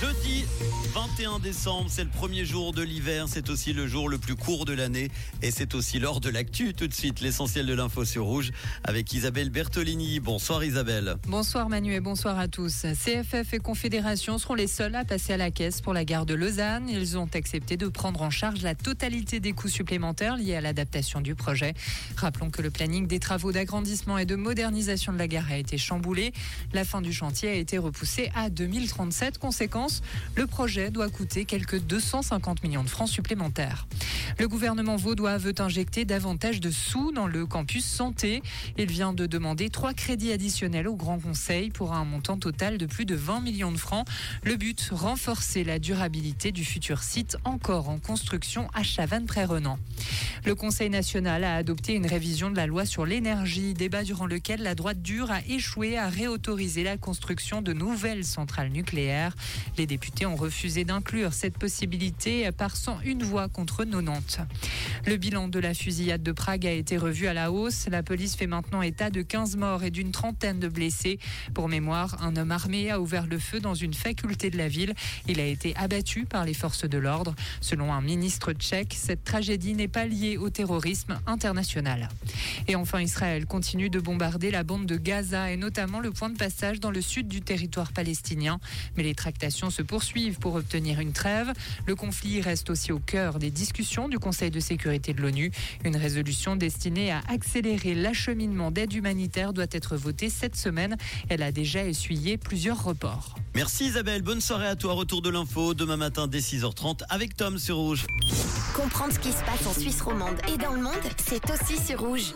Jeudi 21 décembre, c'est le premier jour de l'hiver, c'est aussi le jour le plus court de l'année et c'est aussi l'heure de l'actu. Tout de suite, l'essentiel de l'info sur Rouge avec Isabelle Bertolini. Bonsoir Isabelle. Bonsoir Manu et bonsoir à tous. CFF et Confédération seront les seuls à passer à la caisse pour la gare de Lausanne. Ils ont accepté de prendre en charge la totalité des coûts supplémentaires liés à l'adaptation du projet. Rappelons que le planning des travaux d'agrandissement et de modernisation de la gare a été chamboulé. La fin du chantier a été repoussée à 2037. Conséquence, le projet doit coûter quelques 250 millions de francs supplémentaires. Le gouvernement vaudois veut injecter davantage de sous dans le campus santé. Il vient de demander trois crédits additionnels au Grand Conseil pour un montant total de plus de 20 millions de francs. Le but, renforcer la durabilité du futur site encore en construction à Chavannes-Près-Renan. Le Conseil national a adopté une révision de la loi sur l'énergie, débat durant lequel la droite dure a échoué à réautoriser la construction de nouvelles centrales nucléaires. Les députés ont refusé d'inclure cette possibilité par 101 voix contre 90. Le bilan de la fusillade de Prague a été revu à la hausse. La police fait maintenant état de 15 morts et d'une trentaine de blessés. Pour mémoire, un homme armé a ouvert le feu dans une faculté de la ville. Il a été abattu par les forces de l'ordre. Selon un ministre tchèque, cette tragédie n'est pas liée au terrorisme international. Et enfin, Israël continue de bombarder la bande de Gaza et notamment le point de passage dans le sud du territoire palestinien. Mais les tractations se poursuivent pour obtenir une trêve. Le conflit reste aussi au cœur des discussions du Conseil de sécurité de l'ONU. Une résolution destinée à accélérer l'acheminement d'aide humanitaire doit être votée cette semaine. Elle a déjà essuyé plusieurs reports. Merci Isabelle, bonne soirée à toi. Retour de l'info demain matin dès 6h30 avec Tom sur Rouge. Comprendre ce qui se passe en Suisse romande et dans le monde, c'est aussi sur Rouge.